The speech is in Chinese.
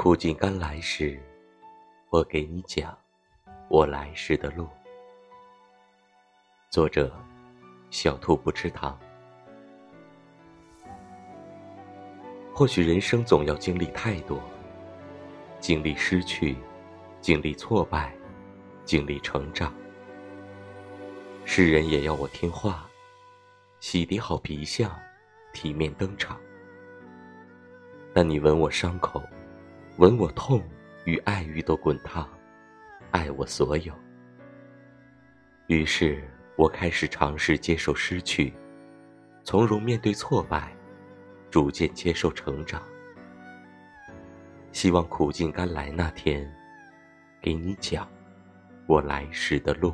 苦尽甘来时，我给你讲我来时的路。作者：小兔不吃糖。或许人生总要经历太多，经历失去，经历挫败，经历成长。世人也要我听话，洗涤好皮相，体面登场。但你吻我伤口。吻我痛与爱欲都滚烫，爱我所有。于是我开始尝试接受失去，从容面对挫败，逐渐接受成长。希望苦尽甘来那天，给你讲我来时的路。